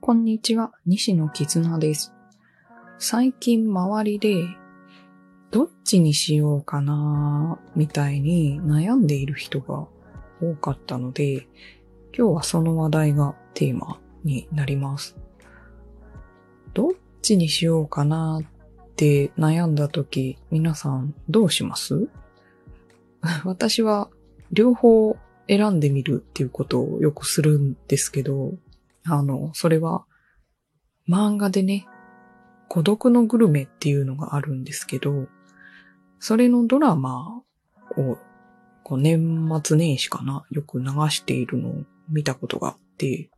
こんにちは、西野絆です。最近周りで、どっちにしようかなみたいに悩んでいる人が多かったので、今日はその話題がテーマになります。どっちにしようかなって悩んだ時、皆さんどうします？私は両方選んでみるっていうことをよくするんですけど、あの、それは漫画でね、孤独のグルメっていうのがあるんですけど、それのドラマをこう年末年始かな、よく流しているのを見たことがあって、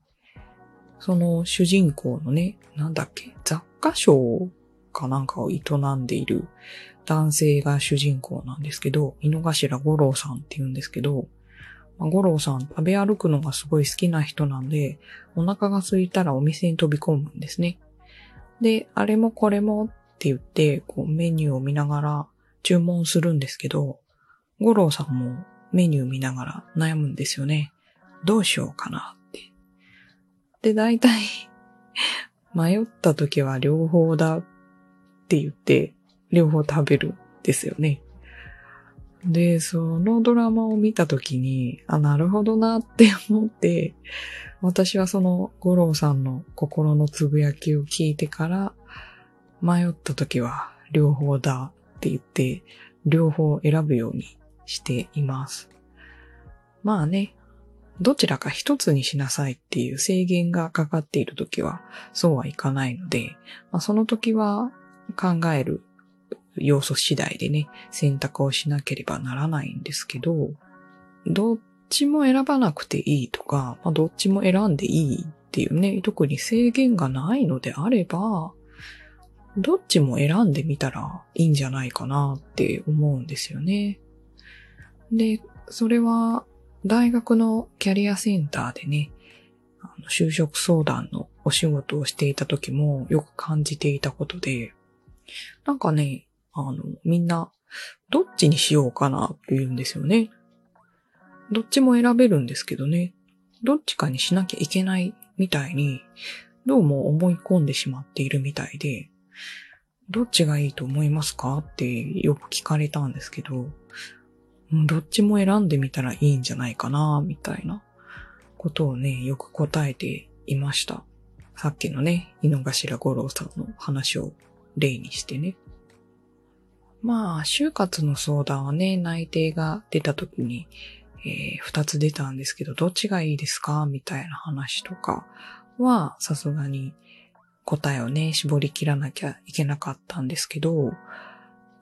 その主人公のね、なんだっけ、雑貨商かなんかを営んでいる男性が主人公なんですけど、井の頭五郎さんって言うんですけど、まあ、五郎さん食べ歩くのがすごい好きな人なんで、お腹が空いたらお店に飛び込むんですね。で、あれもこれもって言って、こうメニューを見ながら注文するんですけど、五郎さんもメニュー見ながら悩むんですよね。どうしようかなって。で、大体 迷った時は両方だっって言って、両方食べるんですよね。で、そのドラマを見たときに、あ、なるほどなって思って、私はその五郎さんの心のつぶやきを聞いてから、迷ったときは両方だって言って、両方選ぶようにしています。まあね、どちらか一つにしなさいっていう制限がかかっているときは、そうはいかないので、まあ、その時は考える要素次第でね、選択をしなければならないんですけど、どっちも選ばなくていいとか、まあ、どっちも選んでいいっていうね、特に制限がないのであれば、どっちも選んでみたらいいんじゃないかなって思うんですよね。で、それは大学のキャリアセンターでね、あの就職相談のお仕事をしていた時もよく感じていたことで、なんかね、あの、みんな、どっちにしようかなって言うんですよね。どっちも選べるんですけどね。どっちかにしなきゃいけないみたいに、どうも思い込んでしまっているみたいで、どっちがいいと思いますかってよく聞かれたんですけど、どっちも選んでみたらいいんじゃないかな、みたいなことをね、よく答えていました。さっきのね、井の頭五郎さんの話を例にしてね。まあ、就活の相談はね、内定が出た時に、えー、二つ出たんですけど、どっちがいいですか？みたいな話とかは、さすがに答えをね、絞り切らなきゃいけなかったんですけど、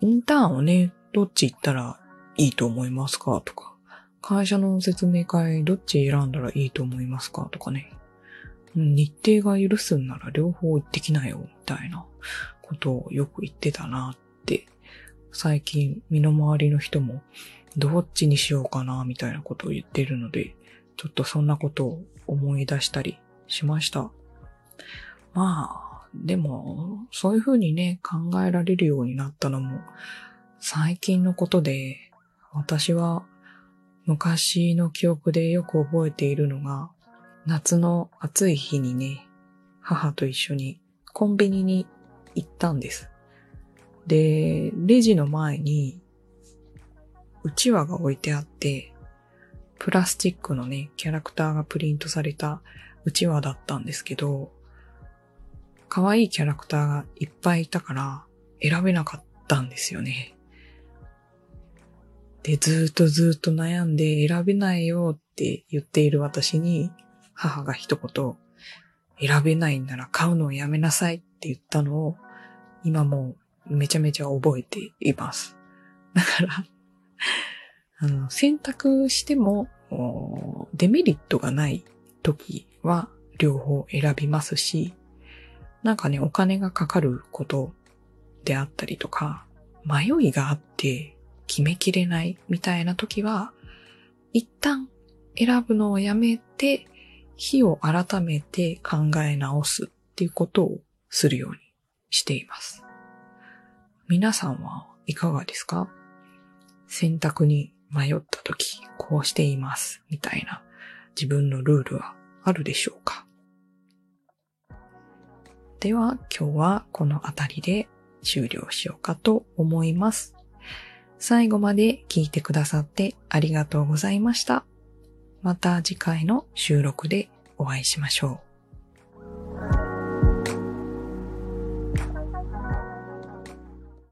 インターンをね、どっち行ったらいいと思いますか？とか、会社の説明会どっち選んだらいいと思いますか？とかね。日程が許すんなら両方行ってきなよ、みたいなことをよく言ってたなって最近身の回りの人もどっちにしようかなみたいなことを言ってるので、ちょっとそんなことを思い出したりしました。まあ、でも、そういうふうにね、考えられるようになったのも最近のことで、私は昔の記憶でよく覚えているのが、夏の暑い日にね、母と一緒にコンビニに行ったんです。で、レジの前に、うちわが置いてあって、プラスチックのね、キャラクターがプリントされたうちわだったんですけど、可愛いキャラクターがいっぱいいたから選べなかったんですよね。で、ずっとずっと悩んで選べないよって言っている私に、母が一言、選べないんなら買うのをやめなさいって言ったのを、今もめちゃめちゃ覚えています。だからあの、選択しても、デメリットがない時は両方選びますし、なんかね、お金がかかることであったりとか、迷いがあって決めきれないみたいな時は、一旦選ぶのをやめて、日を改めて考え直すっていうことをするようにしています。皆さんはいかがですか？選択に迷った時、こうしています、みたいな自分のルールはあるでしょうか？では今日はこの辺りで終了しようかと思います。最後まで聞いてくださってありがとうございました。また次回の収録でお会いしましょう。